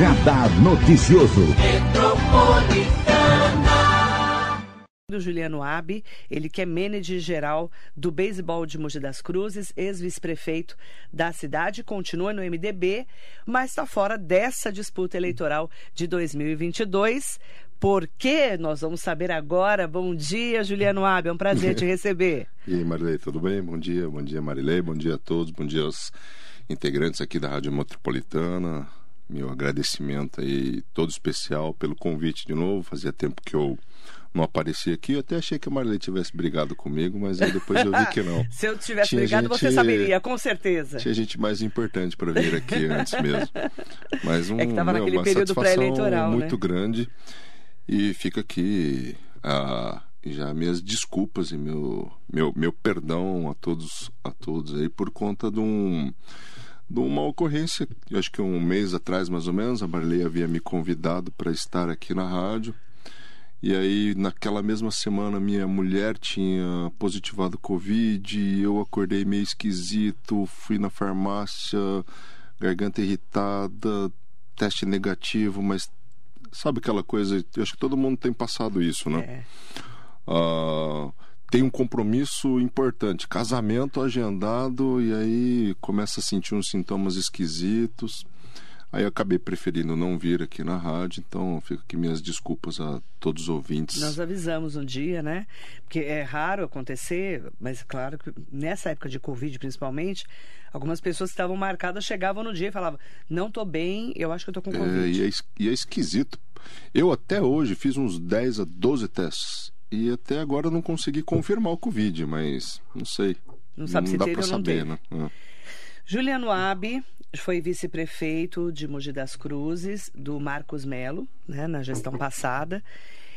Radar Noticioso. do Juliano Abi, ele que é manager geral do beisebol de Mogi das Cruzes, ex-vice-prefeito da cidade, continua no MDB, mas está fora dessa disputa eleitoral de 2022. Por quê? Nós vamos saber agora. Bom dia, Juliano Abi, é um prazer te receber. e aí, Marilei, tudo bem? Bom dia, bom dia, Marilei, bom dia a todos, bom dia aos integrantes aqui da Rádio Metropolitana. Meu agradecimento aí todo especial pelo convite de novo. Fazia tempo que eu não aparecia aqui. Eu até achei que a Marilei tivesse brigado comigo, mas aí depois eu vi que não. Se eu tivesse tinha brigado, gente, você saberia, com certeza. Tinha gente mais importante para vir aqui antes mesmo. Mas um, é que estava naquele uma período pré-eleitoral, muito né? grande. E fica aqui a, já minhas desculpas e meu, meu, meu perdão a todos, a todos aí por conta de um de uma ocorrência, eu acho que um mês atrás mais ou menos, a Marley havia me convidado para estar aqui na rádio. E aí, naquela mesma semana, minha mulher tinha positivado Covid, eu acordei meio esquisito, fui na farmácia, garganta irritada, teste negativo, mas sabe aquela coisa? Eu acho que todo mundo tem passado isso, né? É. Uh, tem um compromisso importante, casamento agendado, e aí começa a sentir uns sintomas esquisitos. Aí eu acabei preferindo não vir aqui na rádio, então fico aqui minhas desculpas a todos os ouvintes. Nós avisamos um dia, né? Porque é raro acontecer, mas claro que nessa época de Covid principalmente, algumas pessoas que estavam marcadas chegavam no dia e falavam: Não estou bem, eu acho que eu estou com Covid. É, e, é, e é esquisito. Eu até hoje fiz uns 10 a 12 testes e até agora não consegui confirmar o Covid, mas não sei. Não sabe não se dá teve ou não saber, teve. né? É. Juliano Abi foi vice-prefeito de Mogi das Cruzes, do Marcos Melo, né, na gestão passada,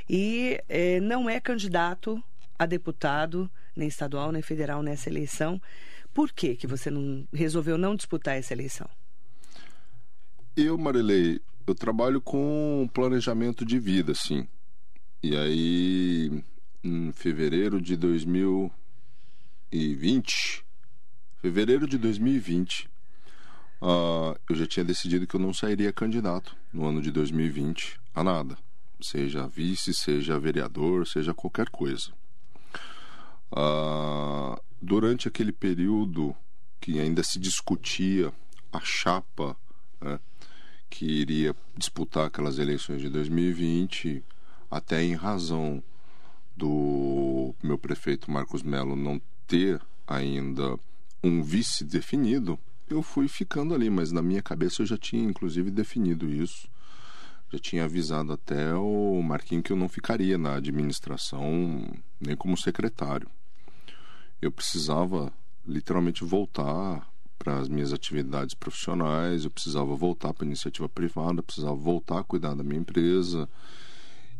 e eh, não é candidato a deputado, nem estadual, nem federal nessa eleição. Por que, que você não, resolveu não disputar essa eleição? Eu, Marilei, eu trabalho com planejamento de vida, sim. E aí, em fevereiro de 2020, fevereiro de 2020, uh, eu já tinha decidido que eu não sairia candidato no ano de 2020 a nada, seja vice, seja vereador, seja qualquer coisa. Uh, durante aquele período que ainda se discutia a chapa né, que iria disputar aquelas eleições de 2020, até em razão do meu prefeito Marcos Melo não ter ainda um vice definido, eu fui ficando ali, mas na minha cabeça eu já tinha inclusive definido isso. Já tinha avisado até o Marquinho que eu não ficaria na administração nem como secretário. Eu precisava literalmente voltar para as minhas atividades profissionais, eu precisava voltar para a iniciativa privada, precisava voltar a cuidar da minha empresa.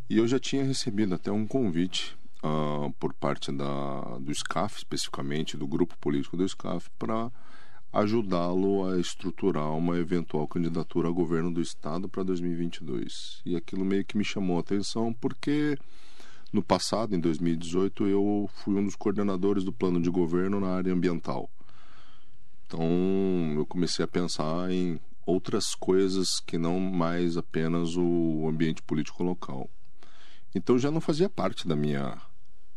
E eu já tinha recebido até um convite uh, por parte da, do SCAF, especificamente do grupo político do SCAF, para ajudá-lo a estruturar uma eventual candidatura ao governo do estado para 2022. E aquilo meio que me chamou a atenção porque no passado, em 2018, eu fui um dos coordenadores do plano de governo na área ambiental. Então, eu comecei a pensar em outras coisas que não mais apenas o ambiente político local. Então já não fazia parte da minha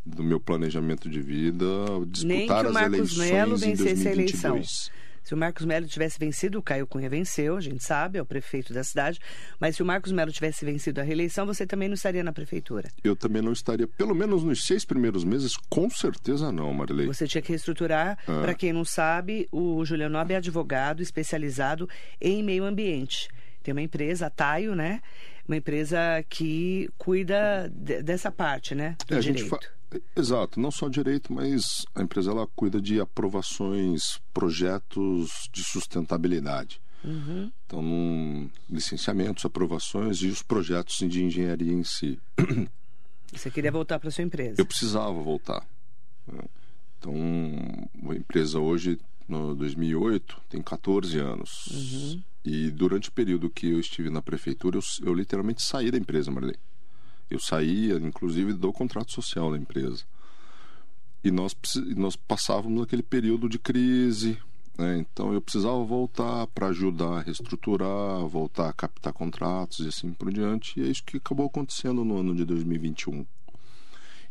do meu planejamento de vida disputar as eleições Melo em vencesse 2022. a eleição. Se o Marcos Melo tivesse vencido, o Caio Cunha venceu, a gente sabe, é o prefeito da cidade. Mas se o Marcos Melo tivesse vencido a reeleição, você também não estaria na prefeitura. Eu também não estaria, pelo menos nos seis primeiros meses, com certeza não, Marilei. Você tinha que reestruturar. Ah. Para quem não sabe, o Juliano Nobre é advogado especializado em meio ambiente. Tem uma empresa, a Taio, né? Uma empresa que cuida de- dessa parte, né? Do É, direito. Exato, não só direito, mas a empresa ela cuida de aprovações, projetos de sustentabilidade. Uhum. Então, licenciamentos, aprovações e os projetos de engenharia em si. Você queria voltar para sua empresa. Eu precisava voltar. né? Então, a empresa hoje, no 2008, tem 14 anos. Uhum. E durante o período que eu estive na prefeitura, eu, eu literalmente saí da empresa, Marley. Eu saía, inclusive, do contrato social da empresa. E nós, nós passávamos aquele período de crise, Né? Então eu precisava voltar para ajudar a reestruturar, voltar a captar contratos e assim por diante. E é isso que acabou acontecendo no ano de 2021.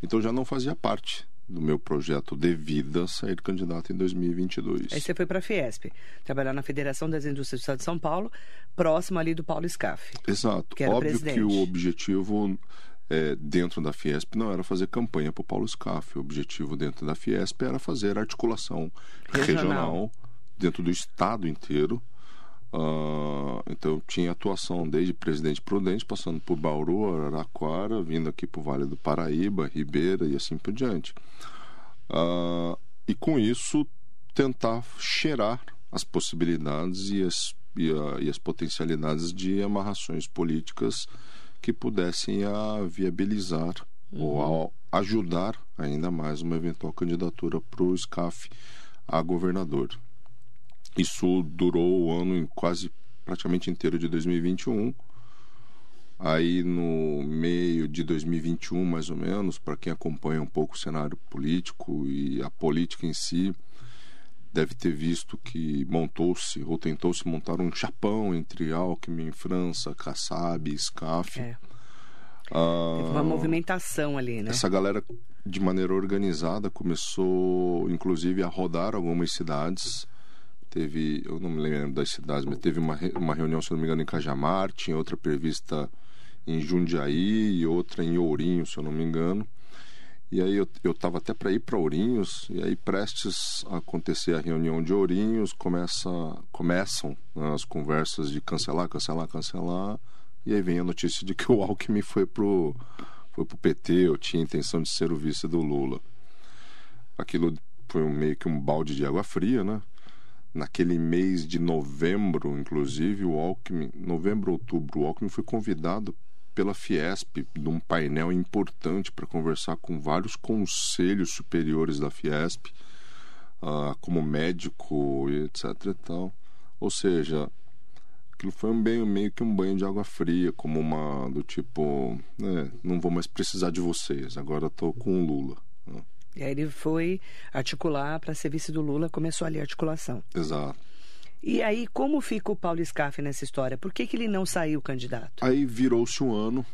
Então já não fazia parte do meu projeto de vida sair candidato em 2022. Aí você foi para a Fiesp, trabalhar na Federação das Indústrias do Estado de São Paulo, próximo ali do Paulo Scaff. Exato. Que Óbvio presidente. que o objetivo é, dentro da Fiesp não era fazer campanha para o Paulo Scaff. O objetivo dentro da Fiesp era fazer articulação Regional. regional, dentro do estado inteiro. Ah, então tinha atuação desde Presidente Prudente, passando por Bauru, Araraquara, vindo aqui para o Vale do Paraíba, Ribeira e assim por diante. Ah, e com isso tentar cheirar as possibilidades e as, e, a- e as potencialidades de amarrações políticas que pudessem a viabilizar ou a ajudar ainda mais uma eventual candidatura para o SCAF a governador. Isso durou o ano quase praticamente inteiro de 2021. Aí no meio de 2021, mais ou menos, para quem acompanha um pouco o cenário político e a política em si, deve ter visto que montou-se ou tentou-se montar um chapão entre Alckmin, França, Kassab SCAF. É. Ah, Teve uma movimentação ali, né? essa galera, de maneira organizada, começou, inclusive, a rodar algumas cidades. Teve, eu não me lembro das cidades, mas teve uma, uma reunião, se não me engano, em Cajamar, tinha outra prevista em Jundiaí e outra em Ourinho, se eu não me engano. E aí eu, eu tava até para ir para Ourinhos, e aí prestes a acontecer a reunião de Ourinhos, começa, começam né, as conversas de cancelar, cancelar, cancelar, e aí vem a notícia de que o Alckmin foi pro, foi pro PT, eu tinha intenção de ser o vice do Lula. Aquilo foi um, meio que um balde de água fria, né? Naquele mês de novembro, inclusive, o Alckmin, novembro, outubro, o Alckmin foi convidado pela Fiesp num painel importante para conversar com vários conselhos superiores da Fiesp, ah, como médico e etc e tal. Ou seja, aquilo foi um bem, meio que um banho de água fria, como uma do tipo, né, não vou mais precisar de vocês, agora estou com o Lula. né? E aí ele foi articular para ser vice do Lula, começou ali a articulação. Exato. E aí, como fica o Paulo Scaff nessa história? Por que, que ele não saiu candidato? Aí virou-se um ano.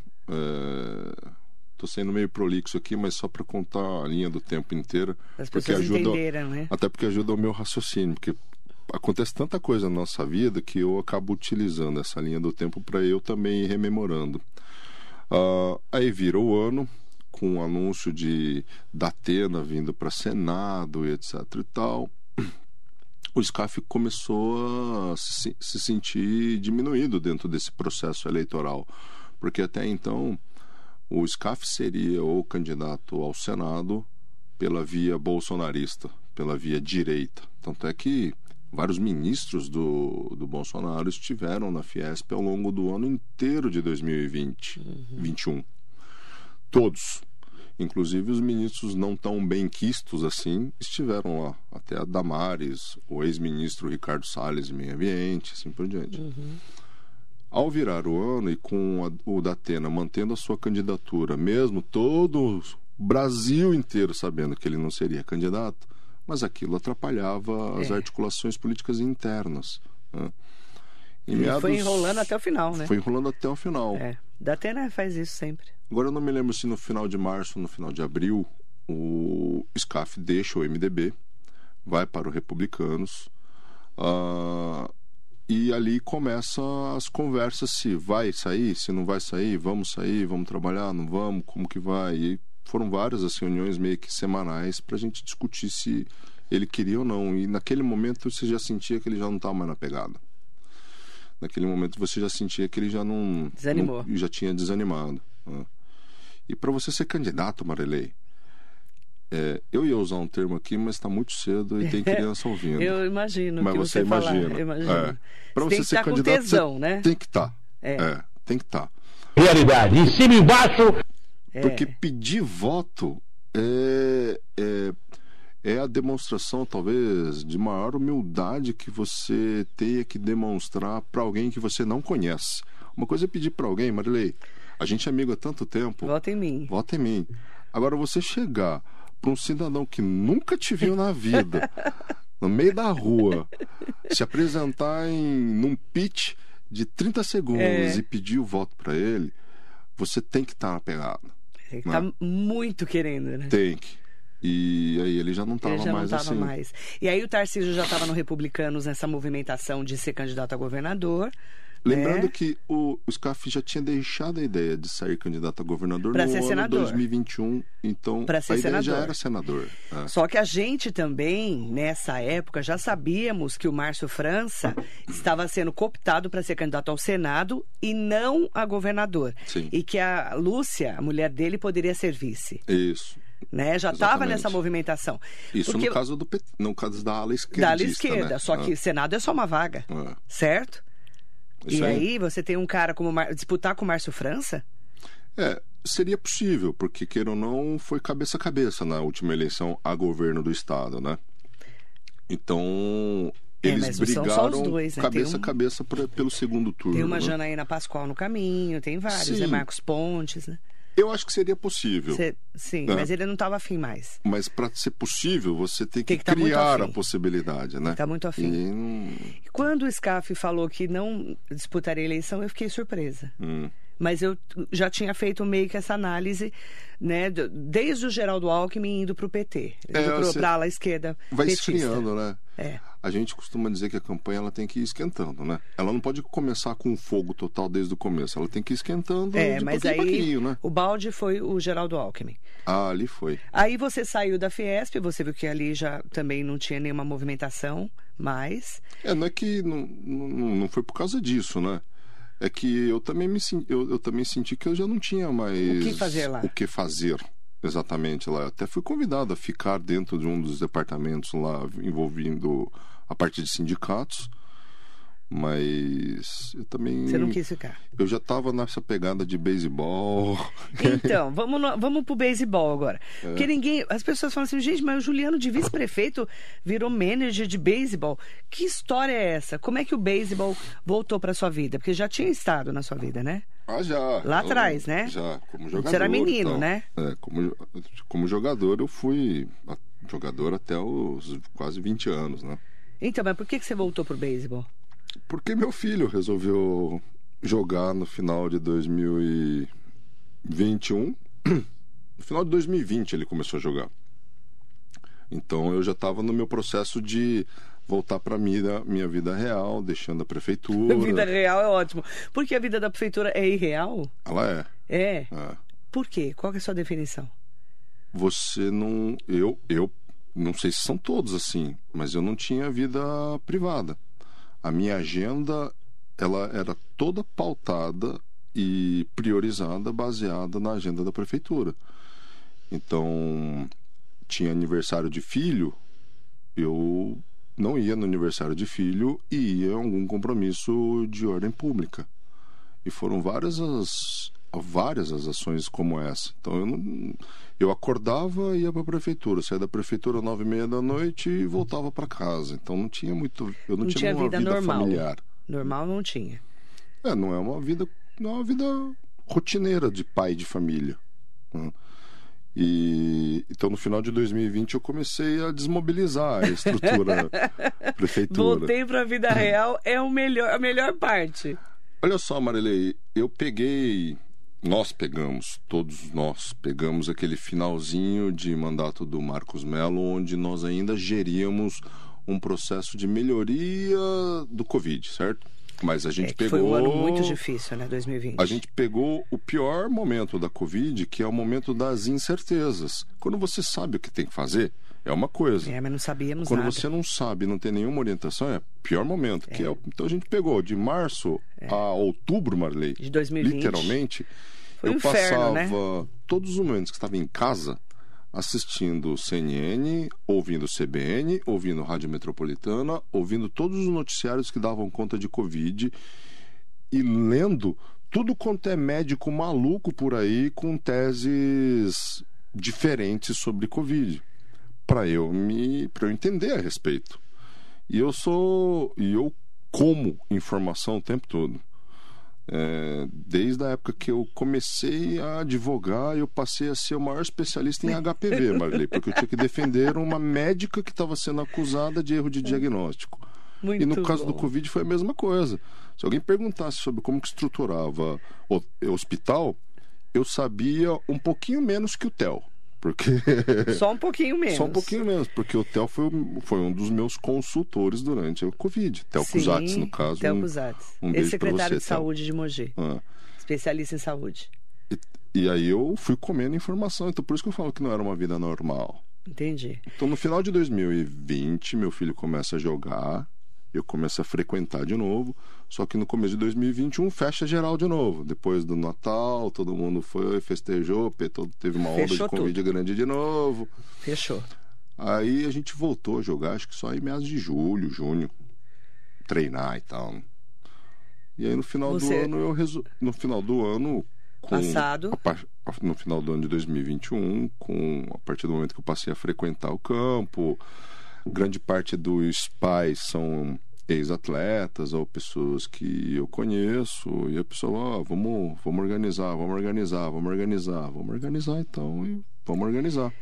Estou sendo meio prolixo aqui, mas só para contar a linha do tempo inteira. As porque pessoas ajuda, entenderam, né? Até porque ajuda o meu raciocínio, porque acontece tanta coisa na nossa vida que eu acabo utilizando essa linha do tempo para eu também ir rememorando. Ah, aí vira o ano, com o anúncio de da Atena vindo para Senado e etc e tal. O SCAF começou a se, se sentir diminuído dentro desse processo eleitoral, porque até então o SCAF seria o candidato ao Senado pela via bolsonarista, pela via direita. Tanto é que vários ministros do, do Bolsonaro estiveram na Fiesp ao longo do ano inteiro de 2020, 21. Todos. Inclusive os ministros não tão bem quistos assim estiveram lá. Até a Damares, o ex-ministro Ricardo Salles de Meio Ambiente, assim por diante. Ao virar o ano e com a- o Datena mantendo a sua candidatura, mesmo todo o Brasil inteiro sabendo que ele não seria candidato, mas aquilo atrapalhava as É. articulações políticas internas. né? Em Ele foi meados- enrolando até o final, né? Foi enrolando até o final. É. Datena faz isso sempre. Agora eu não me lembro se no final de março no final de abril o SCAF deixa o MDB, vai para o Republicanos ah, e ali começam as conversas se vai sair, se não vai sair, vamos sair, vamos trabalhar, não vamos, como que vai. E foram várias as reuniões meio que semanais para a gente discutir se ele queria ou não. E naquele momento você já sentia que ele já não estava mais na pegada. Naquele momento você já sentia que ele já não Desanimou. não- já tinha desanimado. né? E para você ser candidato, Marilei, é, eu ia usar um termo aqui, mas está muito cedo e tem criança ouvindo. Eu imagino mas que você, você, imagina. Eu imagino. É. Para Você ser com candidato, tesão, você né? tem que estar. É. tem que estar. Realidade. Em cima e embaixo. É. Porque pedir voto é, é, a demonstração, talvez, de maior humildade que você tenha que demonstrar para alguém que você não conhece. Uma coisa é pedir para alguém, Marilei, a gente é amigo há tanto tempo, Vota em mim. vota em mim. Agora, você chegar para um cidadão que nunca te viu na vida, no meio da rua, se apresentar em num pitch de 30 segundos É. e pedir o voto para ele, você tem que estar na pegada. Ele tá muito querendo, né? Tem que. E aí ele já não estava Ele já mais não estava assim. mais. E aí o Tarcísio já estava no Republicanos nessa movimentação de ser candidato a governador. Lembrando né? que o, o Scaff já tinha deixado a ideia de sair candidato a governador Pra no ser ano senador. 2021, então Pra ser a ideia já senador. era senador. é. Só que a gente também, nessa época, já sabíamos que o Márcio França estava sendo cooptado para ser candidato ao Senado e não a governador. Sim. E que a Lúcia, a mulher dele, poderia ser vice. Isso. Né? Já estava nessa movimentação. Isso Porque no caso do PT, no caso da ala esquerda. da ala esquerda. Só que Senado é só uma vaga, É. certo? Isso e aí. aí você tem um cara como Mar- disputar com o Márcio França? É, seria possível, porque queira ou não, foi cabeça a cabeça na última eleição a governo do estado, né? Então, É, eles brigaram dois, né? cabeça um- a cabeça pra- pelo segundo turno. Tem uma né? Janaína Pascoal no caminho, tem vários, né? Marcos Pontes, né? Eu acho que seria possível. Cê- sim, É. mas ele não estava afim mais. Mas para ser possível, você tem que, Tem que tá muito criar a possibilidade, né? Tá muito afim. E E Quando o Scaff falou que não disputaria a eleição, eu fiquei surpresa. hum. Mas eu já tinha feito meio que essa análise, né? Desde o Geraldo Alckmin indo para o PT, indo É, para a ala esquerda vai petista. esfriando, né? É. A gente costuma dizer que a campanha ela tem que ir esquentando, né? Ela não pode começar com fogo total desde o começo. Ela tem que ir esquentando É, de mas aí né? o balde foi o Geraldo Alckmin. Ah, ali foi. Aí você saiu da Fiesp, você viu que ali já também não tinha nenhuma movimentação mais. É, não é que não, não, não foi por causa disso, né? É que eu também me eu, eu também senti que eu já não tinha mais O que fazer lá? o que fazer exatamente lá. Eu até fui convidado a ficar dentro de um dos departamentos lá envolvendo a parte de sindicatos, mas eu também Você não quis ficar. eu já estava nessa pegada de beisebol. Então, vamos, no, vamos pro beisebol agora. É. Porque ninguém. As pessoas falam assim, gente, mas o Juliano de vice-prefeito virou manager de beisebol. Que história é essa? Como é que o beisebol voltou para sua vida? Porque já tinha estado na sua vida, né? Ah, já. Lá atrás, né? Já, como jogador. Você era menino, então. né? É, como, como jogador eu fui jogador até os quase 20 anos, né? Então, mas por que, que você voltou pro beisebol? Porque meu filho resolveu jogar no final de 2021. No final de 2020 ele começou a jogar. Então eu já estava no meu processo de voltar para minha, minha vida real, deixando a prefeitura. A vida real é ótimo. Porque a vida da prefeitura é irreal? Ela é. É. é. Por quê? Qual é a sua definição? Você não. Eu, eu não sei se são todos assim, mas eu não tinha vida privada. A minha agenda ela era toda pautada e priorizada baseada na agenda da prefeitura. Então, tinha aniversário de filho, eu não ia no aniversário de filho e ia a algum compromisso de ordem pública. E foram várias as várias as ações como essa. Então eu não, eu acordava e ia para a prefeitura, saía da prefeitura às nove e meia da noite e voltava para casa. Então não tinha muito, eu não, Não tinha, tinha uma vida vida, normal. familiar. Normal não tinha. É, não é uma vida, não é uma vida rotineira de pai de família. né? E então no final de 2020 eu comecei a desmobilizar a estrutura prefeitura. Voltei pra vida real é o melhor, a melhor parte. Olha só, Marilei, eu peguei, nós pegamos, todos nós pegamos aquele finalzinho de mandato do Marcos Melo, onde nós ainda geríamos um processo de melhoria do Covid, certo? Mas a gente É pegou. foi um ano muito difícil, né? 2020. A gente pegou o pior momento da Covid, que é o momento das incertezas. Quando você sabe o que tem que fazer, é uma coisa. É, mas não sabíamos Quando nada. você não sabe, não tem nenhuma orientação, é o pior momento. Que é o- então a gente pegou de março a outubro, Marley, É. De 2020. literalmente, Foi eu inferno, né? passava todos os momentos que estava em casa assistindo CNN, ouvindo CBN, ouvindo Rádio Metropolitana, ouvindo todos os noticiários que davam conta de Covid e lendo tudo quanto é médico maluco por aí com teses diferentes sobre Covid para eu me para eu entender a respeito. E eu sou e eu como informação o tempo todo. É, desde a época que eu comecei a advogar, eu passei a ser o maior especialista em HPV, Marley, porque eu tinha que defender uma médica que estava sendo acusada de erro de diagnóstico. Muito e no caso do bom. Covid foi a mesma coisa. Se alguém perguntasse sobre como que estruturava o hospital, eu sabia um pouquinho menos que o Theo. Porque. Só um pouquinho menos. Só um pouquinho menos, porque o Theo foi, foi um dos meus consultores durante o Covid. Theo Cusatz, no caso. Theo um- Cusatz. um beijo pra de saúde de Mogi. Ah. Especialista em saúde. E, e aí eu fui comendo informação. Então por isso que eu falo que não era uma vida normal. Entendi. Então no final de 2020, meu filho começa a jogar, eu começo a frequentar de novo, só que no começo de 2021 fecha geral de novo. Depois do Natal, todo mundo foi, festejou, teve uma onda Fechou de Covid grande de novo. Fechou. Aí a gente voltou a jogar, acho que só em meados de julho, junho, treinar e tal. E aí no final Você- do ano eu no final do ano com Passado. par- no final do ano de 2021, com a partir do momento que eu passei a frequentar o campo, grande parte dos pais são ex-atletas ou pessoas que eu conheço e a pessoa, ah, vamos, vamos organizar, vamos organizar, vamos organizar, vamos organizar então e vamos organizar.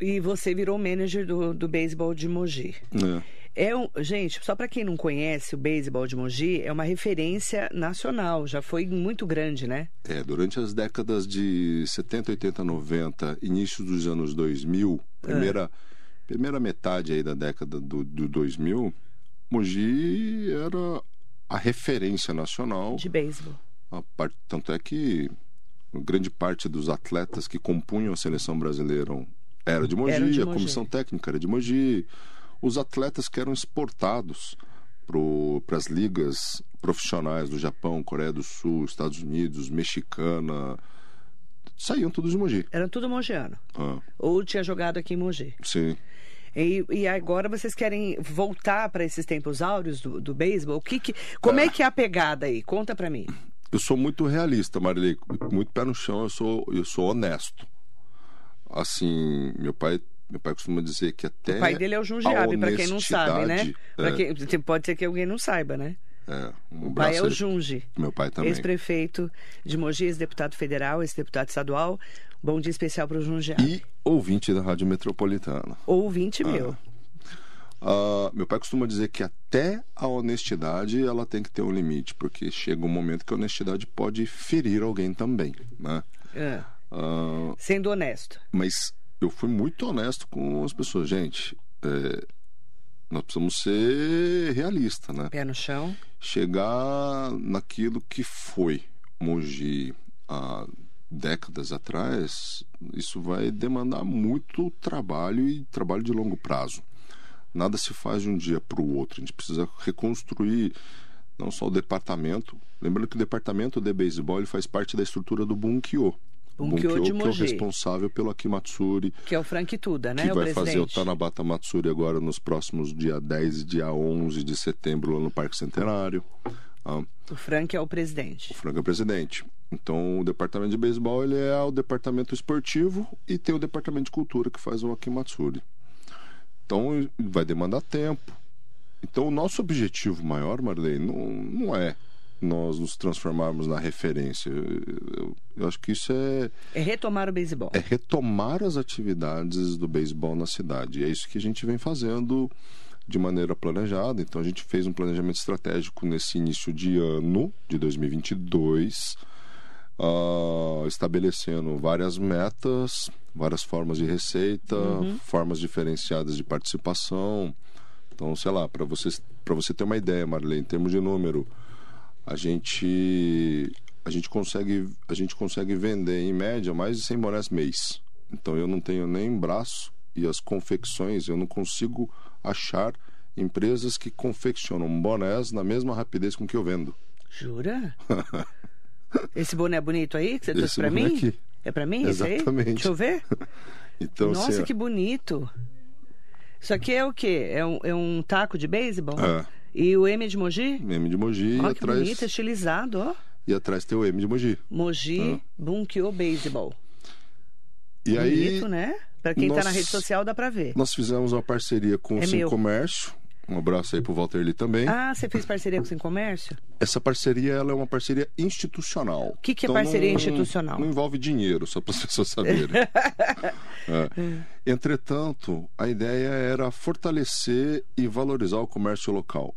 E você virou manager do, do beisebol de Mogi. né? É um, gente, só para quem não conhece, o beisebol de Mogi é uma referência nacional. Já foi muito grande, né? É, durante as décadas de 70, 80, 90, início dos anos 2000, primeira, primeira metade aí da década do, do 2000, Mogi era a referência nacional. De beisebol. A par- Tanto é que grande parte dos atletas que compunham a seleção brasileira era de Mogi, Eram de a Mogi. comissão técnica era de Mogi. Os atletas que eram exportados para as ligas profissionais do Japão, Coreia do Sul, Estados Unidos, Mexicana, saíam todos de Mogi. Era tudo mogiano. Ah, Ou tinha jogado aqui em Mogi. sim. E, e agora vocês querem voltar para esses tempos áureos do, do beisebol? O que que, como é que é a pegada aí? Conta para mim. Eu sou muito realista, Marilei, muito pé no chão, eu sou, eu sou honesto. Assim, meu pai, meu pai costuma dizer que até O pai dele é o Jundiabe, para quem não sabe, né? é, quem- pode ser que alguém não saiba, né? É, um O pai é o Junge. Meu pai também. Ex-prefeito de Mogi, ex-deputado federal, ex-deputado estadual. Bom dia especial para o Jundiabe. E ouvinte da Rádio Metropolitana. Ouvinte meu. Ah, meu pai costuma dizer que até a honestidade ela tem que ter um limite, porque chega um momento que a honestidade pode ferir alguém também, né? Ah, Ah, sendo honesto. mas eu fui muito honesto com as pessoas. Gente, é, nós precisamos ser realistas, né? Pé no chão. Chegar naquilo que foi Mogi há décadas atrás, isso vai demandar muito trabalho e trabalho de longo prazo. Nada se faz de um dia para o outro. A gente precisa reconstruir não só o departamento. Lembrando que o departamento de beisebol faz parte da estrutura do Bunkyo. O Bunkyo de que é o responsável pelo Akimatsuri, Que é o Frank Tuda, né? que o vai presidente. fazer o Tanabata Matsuri agora nos próximos dia 10 e dia 11 de setembro lá no Parque Centenário. Ah, O Frank é o presidente. o Franco é presidente. Então, o departamento de beisebol ele é o departamento esportivo e tem o departamento de cultura que faz o Akimatsuri. Então, vai demandar tempo. Então, o nosso objetivo maior, Marlene, não, não é nós nos transformarmos na referência. Eu, eu- eu acho que isso é, É retomar o beisebol. é retomar as atividades do beisebol na cidade. E é isso que a gente vem fazendo de maneira planejada. Então a gente fez um planejamento estratégico nesse início de ano de 2022, ah, estabelecendo várias metas, várias formas de receita, formas diferenciadas de participação. Então, sei lá, para você para você ter uma ideia, Marlene, em termos de número, a gente a gente consegue a gente consegue vender em média mais de 100 bonés mês. Então eu não tenho nem braço e as confecções eu não consigo achar empresas que confeccionam bonés na mesma rapidez com que eu vendo. Jura? Esse boné bonito aí que você trouxe boné mim? aqui. É pra mim esse aí? Exatamente. Deixa eu ver. Então Nossa, assim, ó, que bonito. Isso aqui é o quê? É um, é um taco de beisebol? É. E o M de Mogi? M de Mogi Olha que atrás bonito, estilizado, ó. e atrás tem o M de Mogi. Mogi Ah. Bunkyo Baseball. E aí Bonito, né? Pra quem tá na rede social dá pra ver. Nós fizemos uma parceria com É o Sim meu. Comércio Um abraço aí pro Walter Lee também. Ah, você fez parceria com o Sem Comércio? Essa parceria ela é uma parceria institucional. O que, que é parceria institucional? Não, envolve dinheiro, só para as pessoas saberem. é. Entretanto, a ideia era fortalecer e valorizar o comércio local.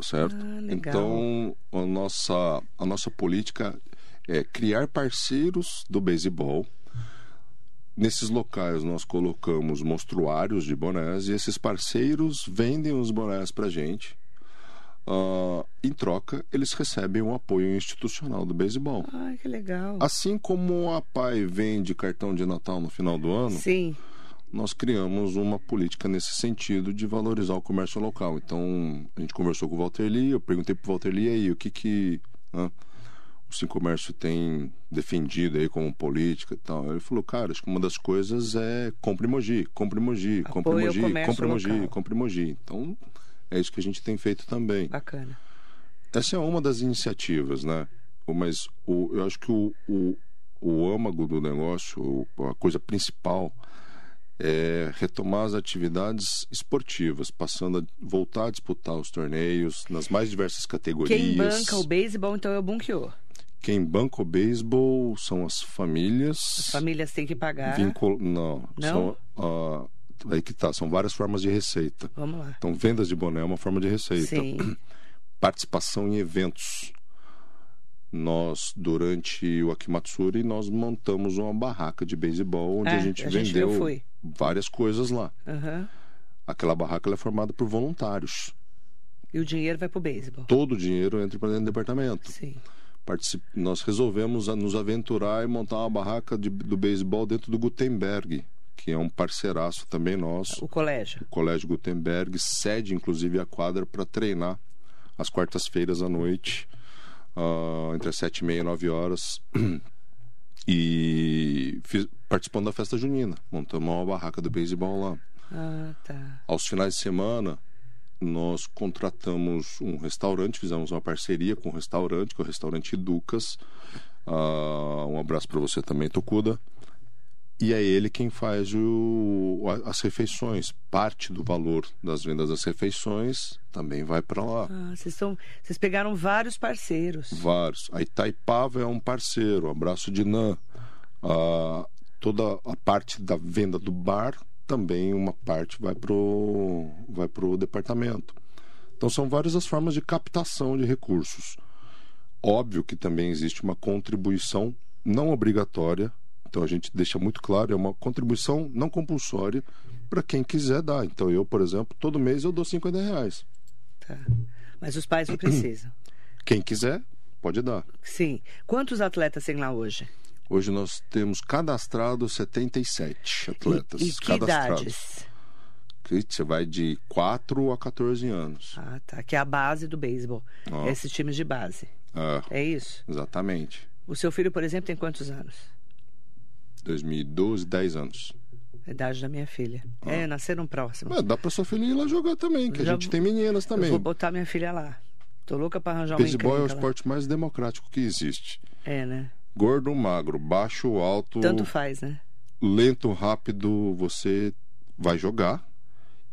Certo? Ah. Então, a nossa, a nossa política é criar parceiros do beisebol. Nesses locais nós colocamos monstruários de bonés e esses parceiros vendem os bonés para gente. Uh, em troca, eles recebem um apoio institucional do beisebol. Ai, que legal. Assim como a PAI vende cartão de Natal no final do ano, Sim. Nós criamos uma política nesse sentido de valorizar o comércio local. Então, a gente conversou com o Walter Lee, eu perguntei para o Walter Lee aí o que que né, o Sim Comércio tem defendido aí como política e tal. Ele falou, cara, acho que uma das coisas é compre Mogi, compre Mogi, compre Mogi, compre Mogi, compre Mogi. Então, é isso que a gente tem feito também. Bacana. Essa é uma das iniciativas, né? Mas o, eu acho que o, o, o âmago do negócio, a coisa principal, é retomar as atividades esportivas, passando a voltar a disputar os torneios nas mais diversas categorias. Quem banca o beisebol, então, é o Bunkiô. Quem banca o beisebol são as famílias. As famílias têm que pagar. Vincul... Não, Não? são. ah, aí que tá, são várias formas de receita. Vamos lá. Então, vendas de boné é uma forma de receita Sim. participação em eventos. Nós, durante o Akimatsuri, nós montamos uma barraca de beisebol onde É, a gente a gente- vendeu eu fui. várias coisas lá. Aham. Aquela barraca é formada por voluntários. E o dinheiro vai pro beisebol. Todo o dinheiro entra para dentro do departamento. Sim. Particip... Nós resolvemos a- nos aventurar e montar uma barraca de- do beisebol dentro do Gutenberg, que é um parceiraço também nosso. O colégio. O Colégio Gutenberg cede, inclusive, a quadra para treinar às quartas-feiras à noite, ah, entre as sete e meia e nove horas. E fiz- participando da festa junina. Montamos uma barraca do beisebol lá. Ah, tá. Aos finais de semana, nós contratamos um restaurante, fizemos uma parceria com um restaurante, que é o restaurante Ducas. Ah, um abraço para você também, Tokuda. E é ele quem faz o, as refeições. Parte do valor das vendas das refeições também vai para lá. Ah, vocês pegaram vários parceiros. Vários. A Itaipava é um parceiro. Abraço de Nan. Ah, toda a parte da venda do bar também uma parte vai pro vai pro departamento. Então são várias as formas de captação de recursos. Óbvio que também existe uma contribuição não obrigatória. Então a gente deixa muito claro, é uma contribuição não compulsória para quem quiser dar. Então eu, por exemplo, todo mês eu dou 50 reais. Tá. Mas os pais não precisam. Quem quiser, pode dar. Sim. Quantos atletas tem lá hoje? Hoje nós temos cadastrado 77 atletas E, e que cadastrados. idades? Você vai de 4 a 14 anos. Ah, tá. Que é a base do beisebol. Ó. Esses times de base. Ah, É isso? exatamente. O seu filho, por exemplo, tem quantos anos? 2012, 10 anos. A idade da minha filha. É, nasceram próximos. Mas dá pra sua filha ir lá jogar também, que Já a gente tem meninas Eu também. vou botar minha filha lá. Tô louca pra arranjar uma Beisebol é o encrenca lá. esporte mais democrático que existe. É, né? Gordo magro, baixo alto, Tanto faz, né? lento rápido, você vai jogar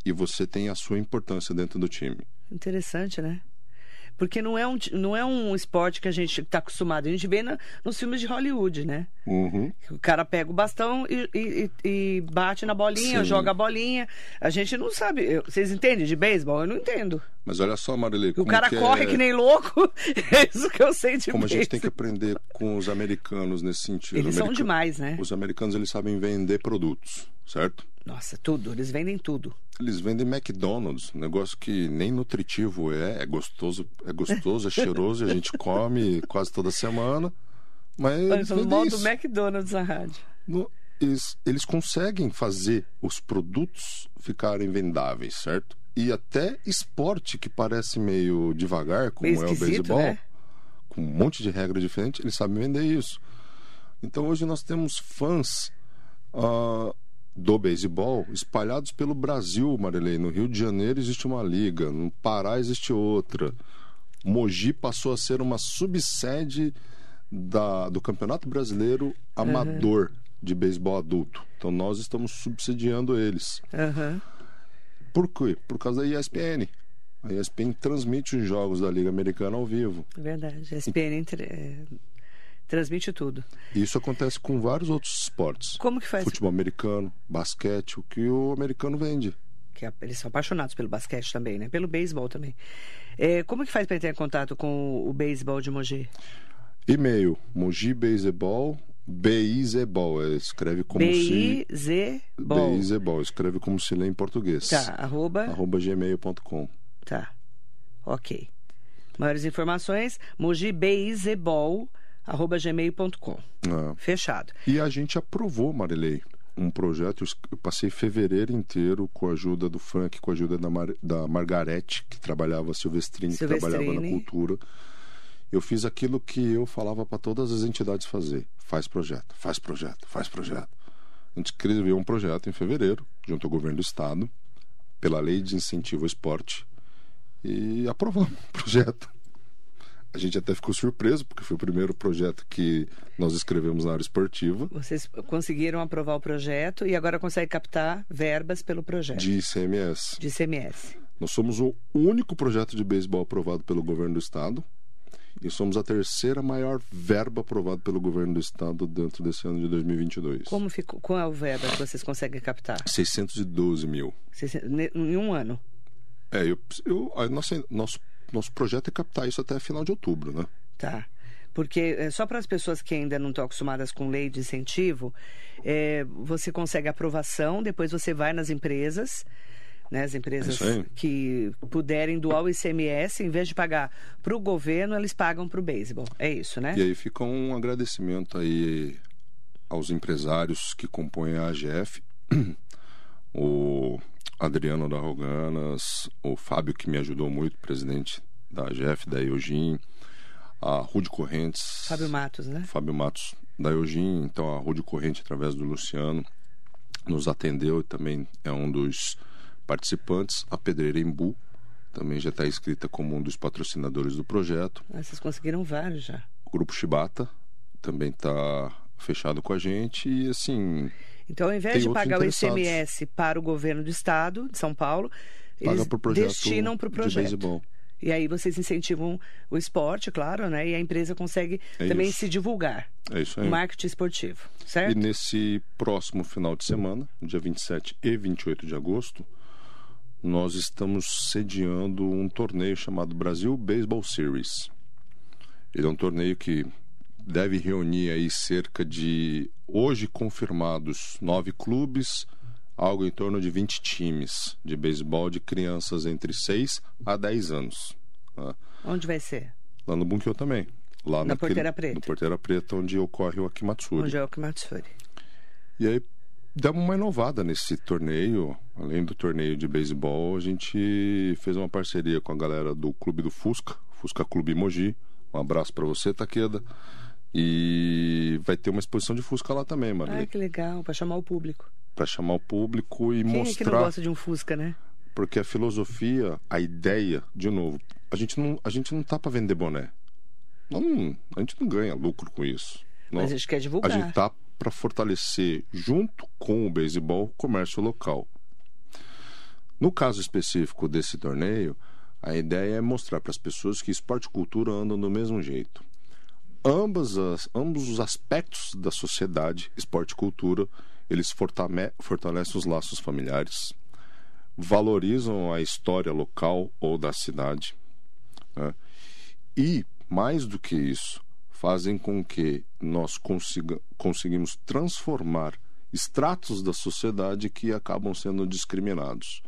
e você tem a sua importância dentro do time. Interessante, né? Porque não é um, não é um esporte que a gente está acostumado. A gente vê na- nos filmes de Hollywood, né? Uhum. O cara pega o bastão e, e- e- bate na bolinha, Sim. joga a bolinha. A gente não sabe. Eu- vocês entendem de beisebol? Eu não entendo. Mas olha só, Marilê, O cara que corre é... que nem louco. É isso que eu sei de como a gente tem que aprender com os americanos nesse sentido. Eles são demais, né? Os americanos eles sabem vender produtos, certo? Nossa, tudo. Eles vendem tudo. Eles vendem McDonald's, negócio que nem nutritivo é, é gostoso, é gostoso, é cheiroso, e a gente come quase toda semana. Mas Olha, eles são vendem mal do isso. McDonald's na rádio. No- eles, eles conseguem fazer os produtos ficarem vendáveis, certo? E até esporte que parece meio devagar, como Meio é o beisebol, né? com um monte de regra diferente, eles sabem vender isso. Então hoje nós temos fãs ah, do beisebol espalhados pelo Brasil, Marilei. No Rio de Janeiro existe uma liga, no Pará existe outra. Mogi passou a ser uma subsede da, do Campeonato Brasileiro Amador de Beisebol Adulto. Então nós estamos subsidiando eles. Aham. Por quê? Por causa da ESPN. A ESPN transmite os jogos da Liga Americana ao vivo. É verdade. A ESPN entre- é, transmite tudo. Isso acontece com vários outros esportes. Como que faz? Futebol americano, basquete, o que o americano vende. Que a- eles são apaixonados pelo basquete também, né? Pelo beisebol também. É, como que faz para entrar em contato com o beisebol de Mogi? E-mail, Mogi Baseball, Beizebol, é, escreve como se... B-I-Z-Bol. Beizebol, escreve como se lê em português. Tá, arroba... Arroba gmail.com. Tá. Ok. Maiores informações, mogibeizebol, arroba gmail.com. Ah. Fechado. E a gente aprovou, Marilei, um projeto. Eu passei fevereiro inteiro com a ajuda do Frank, com a ajuda da, Mar, da Margarete, que trabalhava, Silvestrini, que trabalhava na Silvestrini. cultura. Eu fiz aquilo que eu falava para todas as entidades fazer: faz projeto, faz projeto, faz projeto. A gente escreveu um projeto em fevereiro, junto ao governo do estado, pela lei de incentivo ao esporte, e aprovamos o projeto. A gente até ficou surpreso, porque foi o primeiro projeto que nós escrevemos na área esportiva. Vocês conseguiram aprovar o projeto e agora conseguem captar verbas pelo projeto de ICMS. de CMS. Nós somos o único projeto de beisebol aprovado pelo governo do estado e somos a terceira maior verba aprovada pelo governo do estado dentro desse ano de 2022. Como ficou? Qual é o verba que vocês conseguem captar? 612 mil. Em um ano. É, eu, eu, a nossa, nosso, nosso projeto é captar isso até final de outubro, né? Tá. Porque é, só para as pessoas que ainda não estão acostumadas com lei de incentivo, é, você consegue aprovação, depois você vai nas empresas, né, as empresas É que puderem doar o ICMS, em vez de pagar para o governo, eles pagam para o beisebol. É isso, né? E aí fica um agradecimento aí aos empresários que compõem a AGF, o Adriano da Roganas, o Fábio que me ajudou muito, presidente da AGF, da Eugin, a Rude Correntes, Fábio Matos, né? Fábio Matos da Eugin, então a Rude Corrente através do Luciano nos atendeu e também é um dos participantes, a Pedreira Embu também já está inscrita como um dos patrocinadores do projeto. Ah, Vocês conseguiram vários já. O grupo Shibata também está fechado com a gente e assim Então, ao invés Tem de pagar o. ICMS para o governo do estado de São Paulo, paga eles destinam para o projeto. E aí vocês incentivam o esporte, claro, né? E a empresa consegue É também isso. se divulgar. É isso O aí. marketing esportivo, E certo? nesse próximo final de semana, dia 27 e 28 de agosto, nós estamos sediando um torneio chamado Brasil Baseball Series. Ele é um torneio que deve reunir aí cerca de, hoje confirmados, nove clubes, algo em torno de 20 times de beisebol de crianças entre 6 a 10 anos. tá? Onde vai ser? Lá no Bunkyo também. Lá Na naquele- Porteira Preta. No Porteira Preta, onde ocorre o Akimatsuri. Onde é o Kimatsuri. E aí demos uma inovada nesse torneio. Além do torneio de beisebol, a gente fez uma parceria com a galera do Clube do Fusca, Fusca Clube Mogi. Um abraço pra você, Taqueda. E vai ter uma exposição de Fusca lá também, Ai, mano. que legal, para chamar o público. Pra chamar o público e Quem é que não mostrar. gosta de um Fusca, né? Porque a filosofia, a ideia, de novo, a gente não, a gente não tá pra vender boné. Não, a gente não ganha lucro com isso. Não. Mas a gente quer A divulgar. gente tá para fortalecer, junto com o beisebol, o comércio local. No caso específico desse torneio, a ideia é mostrar para as pessoas que esporte e cultura andam do mesmo jeito. Ambas as, ambos os aspectos da sociedade, esporte e cultura, eles fortame- fortalecem os laços familiares, valorizam a história local ou da cidade, né? e, mais do que isso, fazem com que nós consiga, conseguimos transformar estratos da sociedade que acabam sendo discriminados.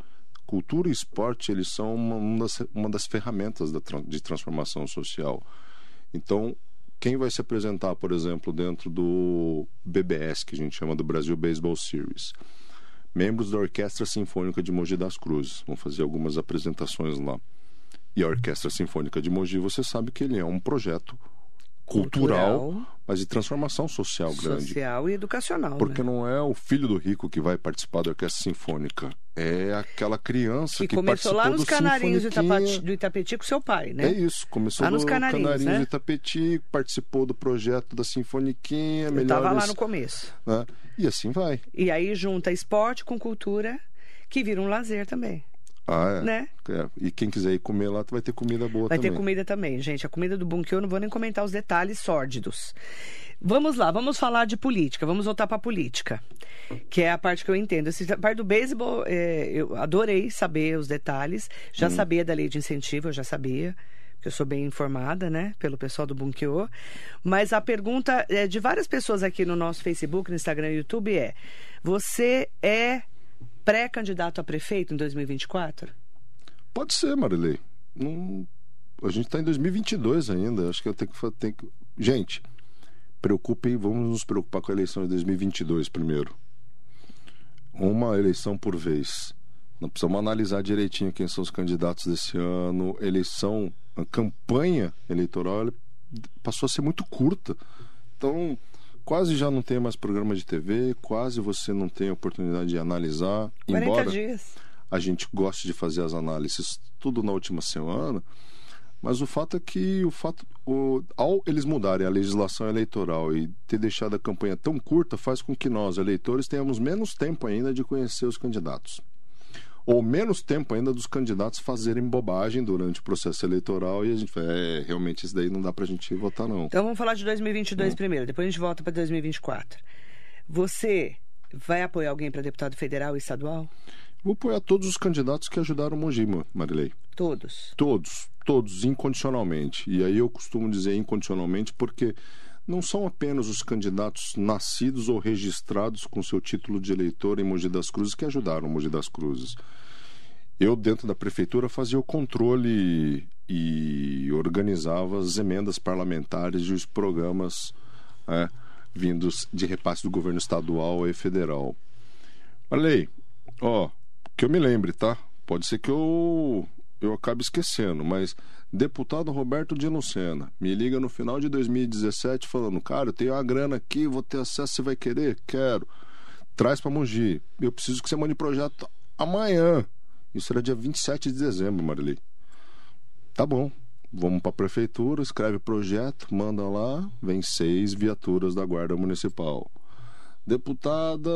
Cultura e esporte eles são uma, uma das, uma das ferramentas da, de transformação social. Então, quem vai se apresentar, por exemplo, dentro do BBS, que a gente chama do Brasil Baseball Series? Membros da Orquestra Sinfônica de Mogi das Cruzes vão fazer algumas apresentações lá. E a Orquestra Sinfônica de Mogi, você sabe que ele é um projeto cultural, Cultural. mas de transformação social grande. Social e educacional. Porque né? não é o filho do rico que vai participar da orquestra sinfônica. É aquela criança Que que, começou lá nos do Canarinhos do. Itapati, do Itapeti com seu pai, né? É isso, começou Lá nos no Canarinhos, Canarinhos né? de Itapeti, participou do projeto da Sinfoniquinha, Eu melhores, tava lá no começo. né? E assim vai. E aí junta esporte com cultura, que vira um lazer também. Ah, é. Né? É. E quem quiser ir comer lá, vai ter comida boa Vai também. ter comida também, gente. A comida do Bunkyo, eu não vou nem comentar os detalhes sórdidos. Vamos lá, vamos falar de política. Vamos voltar para política, que é a parte que eu entendo. Essa parte do beisebol, é, eu adorei saber os detalhes. Já sabia da lei de incentivo, eu já sabia. porque Eu sou bem informada, né, pelo pessoal do Bunkyo. Mas a pergunta é, de várias pessoas aqui no nosso Facebook, no Instagram e YouTube é: Você é pré-candidato a prefeito em 2024? Pode ser, Marilei. Não... A gente está em 2022 ainda. Acho que eu tenho que, tenho que. Gente, preocupem, vamos nos preocupar com a eleição de 2022 primeiro. Uma eleição por vez. Nós precisamos analisar direitinho quem são os candidatos desse ano. Eleição, a campanha eleitoral passou a ser muito curta. Então, quase já não tem mais programa de TV, quase você não tem oportunidade de analisar. 40 embora dias. a gente gosta de fazer as análises tudo na última semana, mas o fato é que o fato, o, ao eles mudarem a legislação eleitoral e ter deixado a campanha tão curta, faz com que nós, eleitores, tenhamos menos tempo ainda de conhecer os candidatos. Ou menos tempo ainda dos candidatos fazerem bobagem durante o processo eleitoral e a gente fala, é, realmente isso daí não dá pra gente votar não. Então vamos falar de 2022 primeiro, depois a gente volta para 2024. Você vai apoiar alguém para deputado federal e estadual? Vou apoiar todos os candidatos que ajudaram o Mojima, Marilei. Todos. Todos, todos, incondicionalmente. E aí eu costumo dizer incondicionalmente porque não são apenas os candidatos nascidos ou registrados com seu título de eleitor em Mogi das Cruzes que ajudaram Mogi das Cruzes. Eu, dentro da prefeitura, fazia o controle e organizava as emendas parlamentares e os programas né, vindos de repasse do governo estadual e federal. Olha ó, que eu me lembre, tá? Pode ser que eu, eu acabe esquecendo, mas deputado Roberto Dino Sena me liga no final de 2017 falando: Cara, eu tenho uma grana aqui, vou ter acesso, você vai querer? Quero. Traz para Mogi. Eu preciso que você mande projeto amanhã. Isso era dia 27 de dezembro, Marilei. Tá bom. Vamos para a prefeitura, escreve projeto, manda lá, vem seis viaturas da Guarda Municipal. Deputada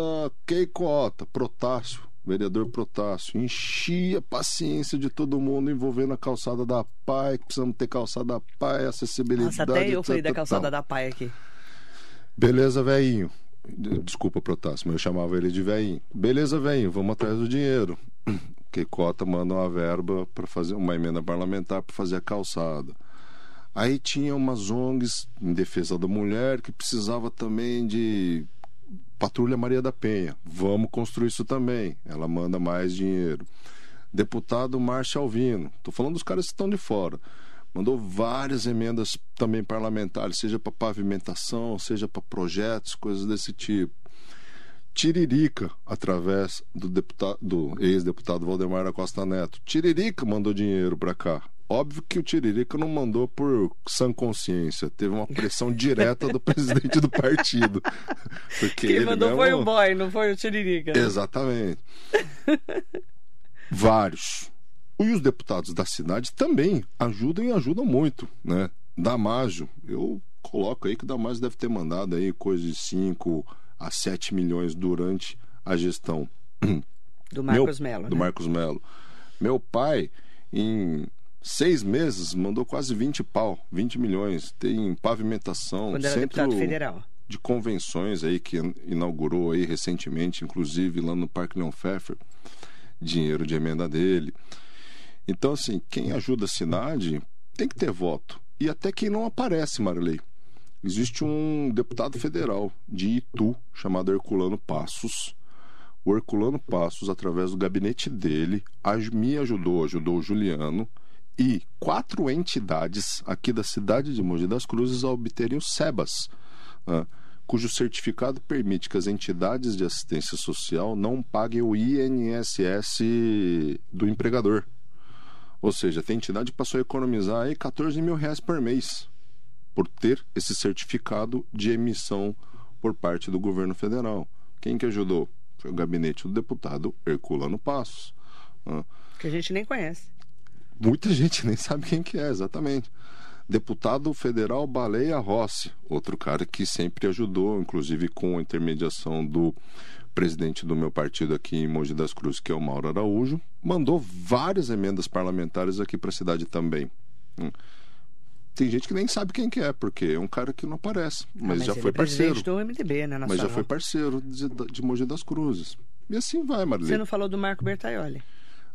Keiko Ota, Protássio, vereador Protássio, enchia a paciência de todo mundo envolvendo a calçada da PAI, que precisamos ter calçada da PAI, acessibilidade. Nossa, até eu falei da calçada tal. da PAI aqui. Beleza, velhinho. Desculpa, Protássio, mas eu chamava ele de velhinho. Beleza, velhinho, vamos atrás do dinheiro. Que Cota manda uma verba para fazer uma emenda parlamentar para fazer a calçada. Aí tinha umas ONGs em defesa da mulher que precisava também de Patrulha Maria da Penha. Vamos construir isso também. Ela manda mais dinheiro. Deputado Márcio Alvino. Estou falando dos caras que estão de fora. Mandou várias emendas também parlamentares, seja para pavimentação, seja para projetos, coisas desse tipo. Tiririca, através do, deputado, do ex-deputado Valdemar da Costa Neto. Tiririca mandou dinheiro para cá. Óbvio que o Tiririca não mandou por sã consciência. Teve uma pressão direta do presidente do partido. Porque Quem ele mandou mesmo... foi o boy, não foi o Tiririca. Exatamente. Vários. E os deputados da cidade também ajudam e ajudam muito, né? Damajo, eu coloco aí que o Damajo deve ter mandado aí coisa de 5 a 7 milhões durante a gestão Do Marcos meu, Mello. Do né? Marcos Melo. Meu pai, em seis meses, mandou quase 20 pau, 20 milhões. Tem pavimentação, Quando era centro deputado federal. de convenções aí que inaugurou aí recentemente, inclusive lá no Parque Leon Pfeffer, dinheiro de emenda dele. Então, assim, quem ajuda a cidade tem que ter voto. E até quem não aparece, Marilei. Existe um deputado federal de Itu, chamado Herculano Passos. O Herculano Passos, através do gabinete dele, me ajudou, ajudou o Juliano e quatro entidades aqui da cidade de Mogi das Cruzes a obterem o SEBAS, né, cujo certificado permite que as entidades de assistência social não paguem o INSS do empregador. Ou seja, tem entidade que passou a economizar aí 14 mil reais por mês por ter esse certificado de emissão por parte do governo federal. Quem que ajudou? Foi o gabinete do deputado Herculano Passos. Ah, Que a gente nem conhece. Muita gente nem sabe quem que é, exatamente. Deputado federal Baleia Rossi, outro cara que sempre ajudou, inclusive com a intermediação do presidente do meu partido aqui em Mogi das Cruzes, que é o Mauro Araújo, mandou várias emendas parlamentares aqui para a cidade também. Hum. Tem gente que nem sabe quem que é, porque é um cara que não aparece, mas, Ah, mas já ele foi é parceiro. do MDB, né, Mas já foi parceiro de, de Mogi das Cruzes. E assim vai, Marlene. Você não falou do Marco Bertaioli.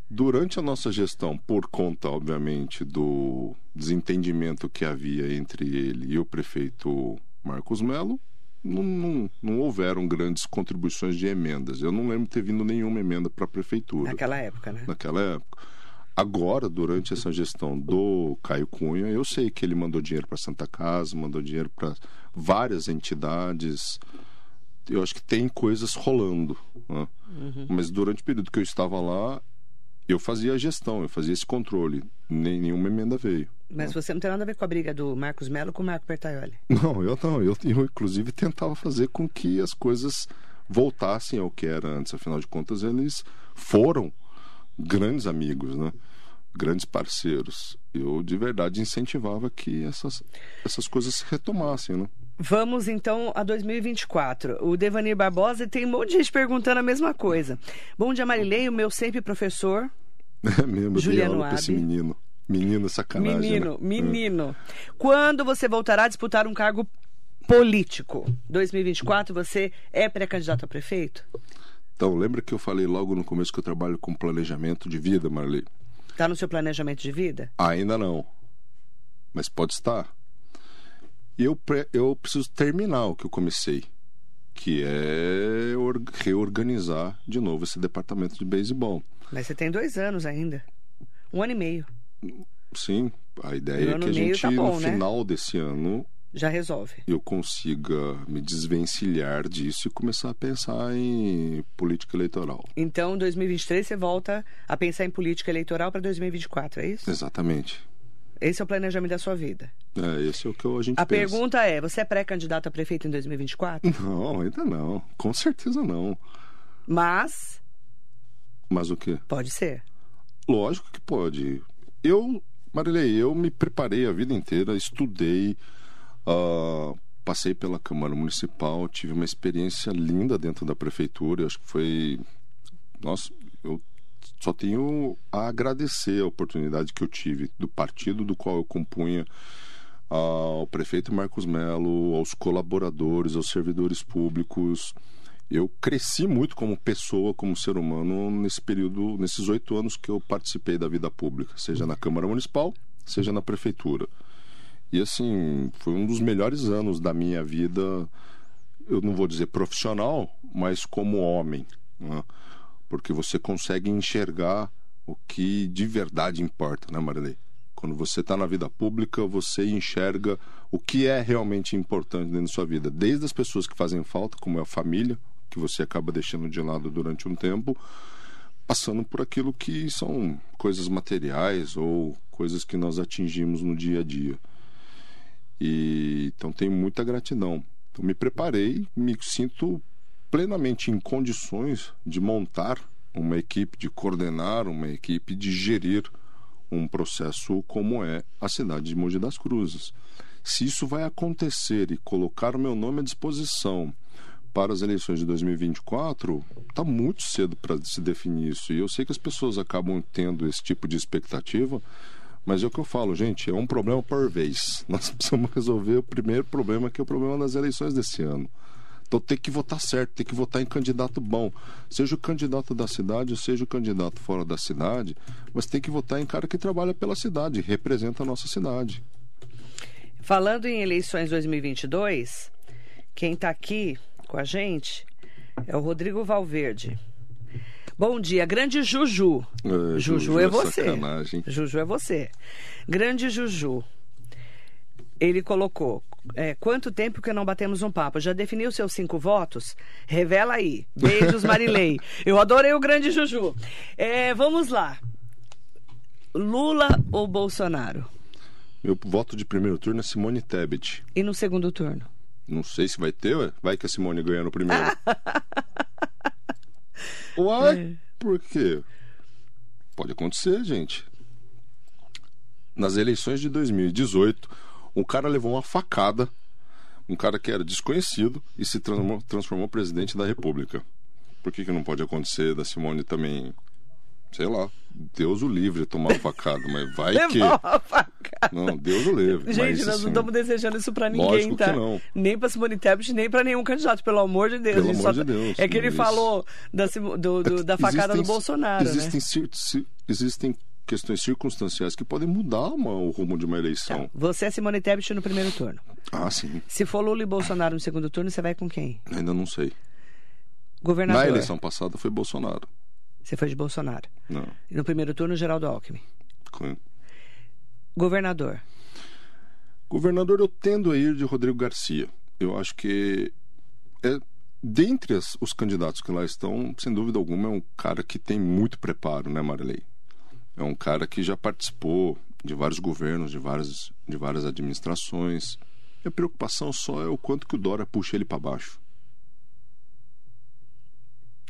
Durante a nossa gestão, por conta, obviamente, do desentendimento que havia entre ele e o prefeito Marcos Melo, não, não, não houveram grandes contribuições de emendas. Eu não lembro de ter vindo nenhuma emenda para a prefeitura Naquela época, né? naquela época. Agora, durante essa gestão do Caio Cunha, eu sei que ele mandou dinheiro para Santa Casa, mandou dinheiro para várias entidades. Eu acho que tem coisas rolando. né? Mas durante o período que eu estava lá, eu fazia a gestão, eu fazia esse controle. Nem, nenhuma emenda veio. Mas você não tem nada a ver com a briga do Marcos Melo com o Marco Bertaioli. Não, eu não. Eu, eu, inclusive, tentava fazer com que as coisas voltassem ao que era antes. Afinal de contas, eles foram grandes amigos, né? Grandes parceiros. Eu, de verdade, incentivava que essas, essas coisas se retomassem, né? Vamos então a 2024. O Devanir Barbosa tem um monte de gente perguntando a mesma coisa. Bom dia, Marilei, o meu sempre professor. É mesmo, Juliano aula esse menino. Menino, sacanagem, Menino, né? menino. Quando você voltará a disputar um cargo político? 2024, você é pré-candidato a prefeito? Então, lembra que eu falei logo no começo que eu trabalho com planejamento de vida, Marley? Está no seu planejamento de vida? Ainda não. Mas pode estar. E eu, eu preciso terminar o que eu comecei, que é or- reorganizar de novo esse departamento de beisebol. Mas você tem dois anos ainda. Um ano e meio. Sim, a ideia Um é que a gente, tá bom, no né? final desse ano, Já resolve. eu consiga me desvencilhar disso e começar a pensar em política eleitoral. Então, em 2023, você volta a pensar em política eleitoral para 2024, é isso? Exatamente. Esse é o planejamento da sua vida. É, esse é o que a gente A pensa. pergunta é: você é pré-candidato a prefeito em 2024? Não, ainda não. Com certeza não. Mas Mas o quê? pode ser. Lógico que pode. Eu, Marilei, eu me preparei a vida inteira, estudei, ah, passei pela Câmara Municipal, tive uma experiência linda dentro da prefeitura. Eu acho que foi. Nossa, eu só tenho a agradecer a oportunidade que eu tive do partido do qual eu compunha ao prefeito Marcos Melo, aos colaboradores, aos servidores públicos. Eu cresci muito como pessoa, como ser humano, nesse período, nesses oito anos que eu participei da vida pública, seja na Câmara Municipal, seja na Prefeitura. E assim, foi um dos melhores anos da minha vida, eu não vou dizer profissional, mas como homem. né? Porque você consegue enxergar o que de verdade importa, né, Marilei? Quando você está na vida pública, você enxerga o que é realmente importante dentro da sua vida. Desde as pessoas que fazem falta, como é a família, que você acaba deixando de lado durante um tempo, passando por aquilo que são coisas materiais ou coisas que nós atingimos no dia a dia. E então tenho muita gratidão. Então me preparei, me sinto plenamente em condições de montar uma equipe, de coordenar uma equipe, de gerir um processo como é a cidade de Mogi das Cruzes. Se isso vai acontecer e colocar o meu nome à disposição para as eleições de 2024, está muito cedo para se definir isso. E eu sei que as pessoas acabam tendo esse tipo de expectativa, mas é o que eu falo, gente, é um problema por vez. Nós precisamos resolver o primeiro problema, que é o problema das eleições desse ano. Então tem que votar certo, tem que votar em candidato bom. Seja o candidato da cidade, ou seja o candidato fora da cidade, mas tem que votar em cara que trabalha pela cidade, representa a nossa cidade. Falando em eleições 2022, quem está aqui com a gente é o Rodrigo Valverde. Bom dia, grande Juju. É, Juju, Juju é é você. Juju é você. Grande Juju. Ele colocou: é, quanto tempo que não batemos um papo? Já definiu seus cinco votos? Revela aí. Beijos, Marilei. Eu adorei o grande Juju. É, vamos lá. Lula ou Bolsonaro? Meu voto de primeiro turno é Simone Tebet. E no segundo turno? Não sei se vai ter, ué. vai que a Simone ganha no primeiro. Uai, por quê? Pode acontecer, gente. Nas eleições de 2018, um cara levou uma facada, um cara que era desconhecido e se transformou, transformou presidente da República. Por que, que não pode acontecer da Simone também? Sei lá, Deus o livre tomar uma facada, mas vai que. Levar uma facada. Não, Deus o livre. Gente, mas, nós assim, não estamos desejando isso pra ninguém, que tá? Nem pra Simone Tebet, nem pra nenhum candidato, pelo amor de Deus. Pelo amor só de tá- Deus, É que ele mas- falou da, do- do- da facada do Existem- Bolsonaro, existem, né? existem questões circunstanciais que podem mudar uma- o rumo de uma eleição. Tá. Você é Simone Tebet no primeiro turno. Ah, sim. Se for Lula e Bolsonaro no segundo turno, você vai com quem? Ainda não sei. Governador. Na eleição passada foi Bolsonaro. Você foi de Bolsonaro. Não. E no primeiro turno, Geraldo Alckmin. Com- Governador. Governador, eu tendo a ir de Rodrigo Garcia. Eu acho que é dentre as- os candidatos que lá estão, sem dúvida alguma, é um cara que tem muito preparo, né, Marilei? É um cara que já participou de vários governos, de várias, de várias administrações. E a preocupação só é o quanto que o Dória puxa ele para baixo.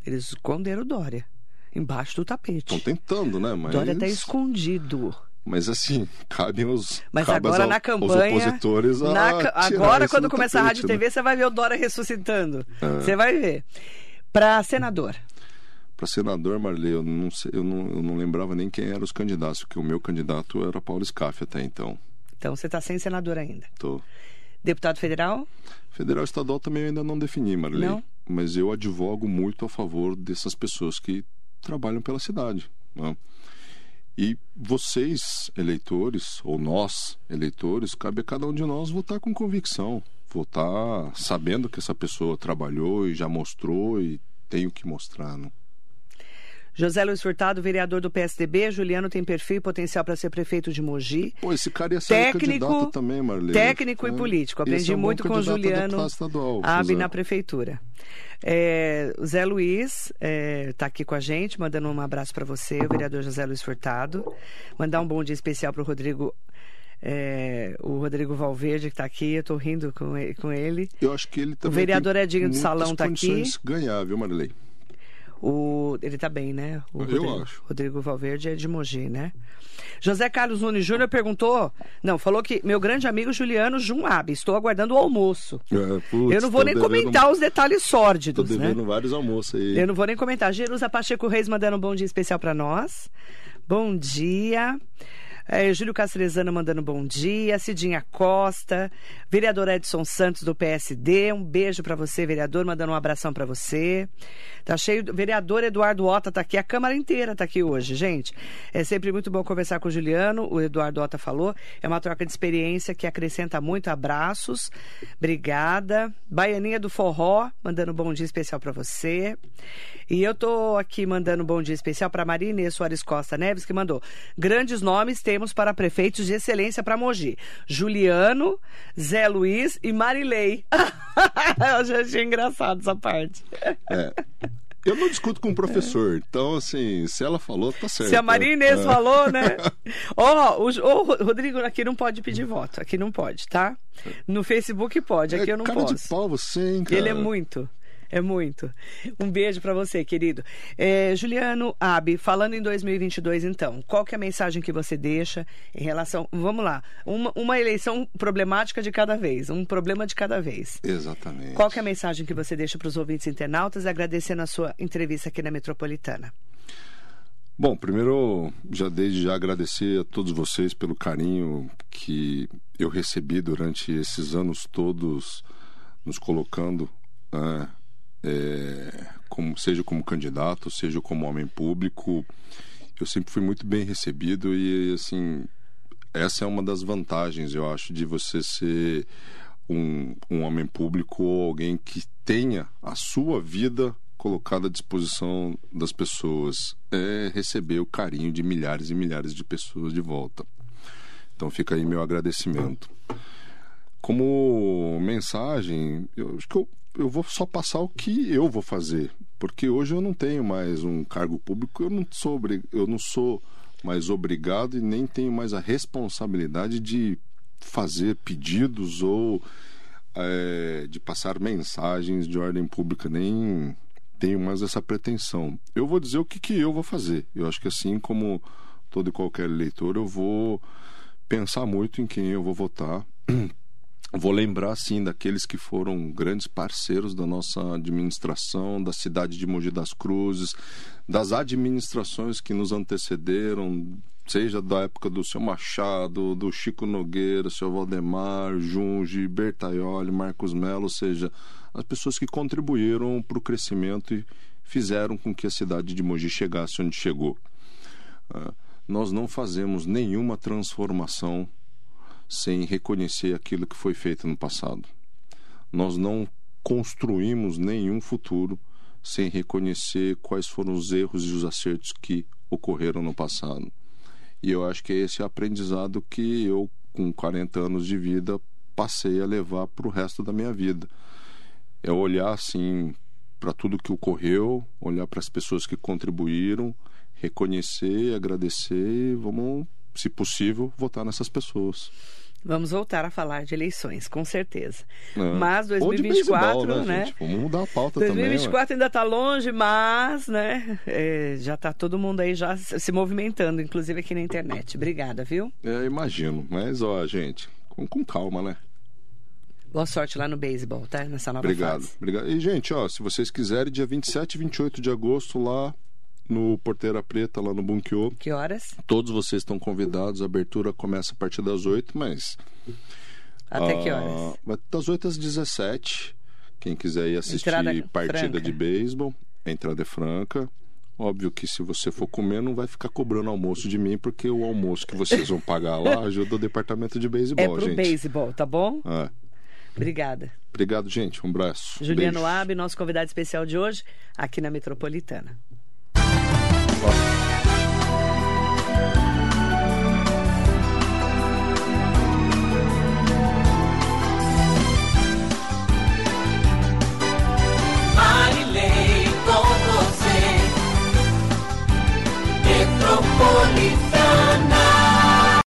Eles esconderam o Dória. Embaixo do tapete. Estão tentando, né? Mas, Dória tá escondido. mas assim, cabem os, Mas cabe agora aos- na campanha. opositores a na agora, quando do começar a tapete, Rádio né? TV, você vai ver o Dória ressuscitando. É. Você vai ver. Pra senador. Para senador, Marley, eu não, sei, eu, não, eu não lembrava nem quem eram os candidatos, porque o meu candidato era Paulo Scaff até então. Então você tá sem senador ainda. Tô. Deputado federal? Federal e estadual também eu ainda não defini, Marley. Não? Mas eu advogo muito a favor dessas pessoas que trabalham pela cidade. né? E vocês, eleitores, ou nós, eleitores, cabe a cada um de nós votar com convicção. Votar sabendo que essa pessoa trabalhou e já mostrou e tem o que mostrar. Né? José Luiz Furtado, vereador do PSDB. Juliano tem perfil e potencial para ser prefeito de Mogi. Pô, esse cara ia ser Técnico- também, Marlene. Técnico e É, político. ia ser Aprendi um bom muito com o Juliano estadual, José. na prefeitura. É, o Zé Luiz está aqui com a gente, mandando um abraço para você, o vereador José Luiz Furtado. Mandar um bom dia especial para o Rodrigo. é, o Rodrigo Valverde que está aqui, eu estou rindo com ele, com ele. Eu acho que ele também vereador tem Edinho do muitas Salão tá aqui. ganhar, viu, Marilei? O, ele tá bem, né? O Eu Rodrigo, acho. Rodrigo Valverde é de Mogi, né? José Carlos Nunes Júnior perguntou. Não, falou que meu grande amigo Juliano Junab, estou aguardando o almoço. É, putz, eu não vou nem devendo- comentar os detalhes Tô sórdidos, né? devendo vários almoços aí. Eu não vou nem comentar. Jerusa Pacheco Reis mandando um bom dia especial para nós. Bom dia. É, Júlio Castrezano mandando bom dia. Cidinha Costa. Vereador Edson Santos do PSD. Um beijo para você, vereador. Mandando um abração para você. Tá cheio. Vereador Eduardo Ota tá aqui. A Câmara inteira tá aqui hoje, gente. É sempre muito bom conversar com o Juliano. O Eduardo Ota falou. É uma troca de experiência que acrescenta muito. Abraços. Obrigada. Baianinha do Forró, mandando um bom dia especial para você. E eu tô aqui mandando um bom dia especial para Maria Soares Costa Neves, que mandou grandes nomes temos para prefeitos de excelência para Mogi. Juliano, Zé Luiz e Marilei. eu já achei engraçado essa parte. É. Eu não discuto com o professor, então, assim, se ela falou, tá certo. Se a Maria Inês É. falou, né? Ó, o, o Rodrigo aqui não pode pedir voto. Aqui não pode, tá? No Facebook pode, aqui É eu não cara posso. de pau você, hein, cara? Ele é muito. É muito. Um beijo pra você, querido. É, Juliano Abi, falando em 2022, então, qual que é a mensagem que você deixa em relação. Vamos lá, uma, uma eleição problemática de cada vez, um problema de cada vez. Exatamente. Qual que é a mensagem que você deixa para os ouvintes internautas, agradecendo a sua entrevista aqui na Metropolitana? Bom, primeiro, já desde já agradecer a todos vocês pelo carinho que eu recebi durante esses anos todos, nos colocando, né, é, como, seja como candidato, seja como homem público. Eu sempre fui muito bem recebido e, assim, essa é uma das vantagens, eu acho, de você ser um, um homem público ou alguém que tenha a sua vida colocada à disposição das pessoas. É receber o carinho de milhares e milhares de pessoas de volta. Então fica aí meu agradecimento. Como mensagem, eu acho que eu, eu vou só passar o que eu vou fazer, porque hoje eu não tenho mais um cargo público, eu não sou, eu não sou mais obrigado e nem tenho mais a responsabilidade de fazer pedidos ou eh, de passar mensagens de ordem pública, nem tenho mais essa pretensão. Eu vou dizer o que, que eu vou fazer. Eu acho que assim como todo e qualquer eleitor, eu vou pensar muito em quem eu vou votar Vou lembrar, sim, daqueles que foram grandes parceiros da nossa administração, da cidade de Mogi das Cruzes, das administrações que nos antecederam, seja da época do seu Machado, do Chico Nogueira, seu Valdemar, Junge, Bertaioli, Marcos Melo, ou seja, as pessoas que contribuíram para o crescimento e fizeram com que a cidade de Mogi chegasse onde chegou. Uh, nós não fazemos nenhuma transformação sem reconhecer aquilo que foi feito no passado. Nós não construímos nenhum futuro sem reconhecer quais foram os erros e os acertos que ocorreram no passado. E eu acho que é esse aprendizado que eu, com 40 anos de vida, passei a levar para o resto da minha vida. É olhar assim para tudo que ocorreu, olhar para as pessoas que contribuíram, reconhecer, agradecer e vamos se possível, votar nessas pessoas. Vamos voltar a falar de eleições, com certeza. É. Mas 2024, beisebol, né? né? Vamos mudar a pauta 2024 também, ainda está longe, mas, né? É, já está todo mundo aí já se movimentando, inclusive aqui na internet. Obrigada, viu? É, imagino. Mas, ó, gente, com, com calma, né? Boa sorte lá no beisebol, tá? Nessa nova obrigado, fase. Obrigado. E, gente, ó, se vocês quiserem, dia 27 e 28 de agosto, lá no Porteira Preta, lá no Bunkiô. Que horas? Todos vocês estão convidados. A abertura começa a partir das 8, mas. Até que horas? Ah, das 8 às 17. Quem quiser ir assistir entrada partida franca. de beisebol, a entrada é franca. Óbvio que se você for comer, não vai ficar cobrando almoço de mim, porque o almoço que vocês vão pagar lá ajuda o departamento de beisebol, é pro gente. beisebol, tá bom? É. Obrigada. Obrigado, gente. Um abraço. Juliano Ab, nosso convidado especial de hoje, aqui na Metropolitana. Bye.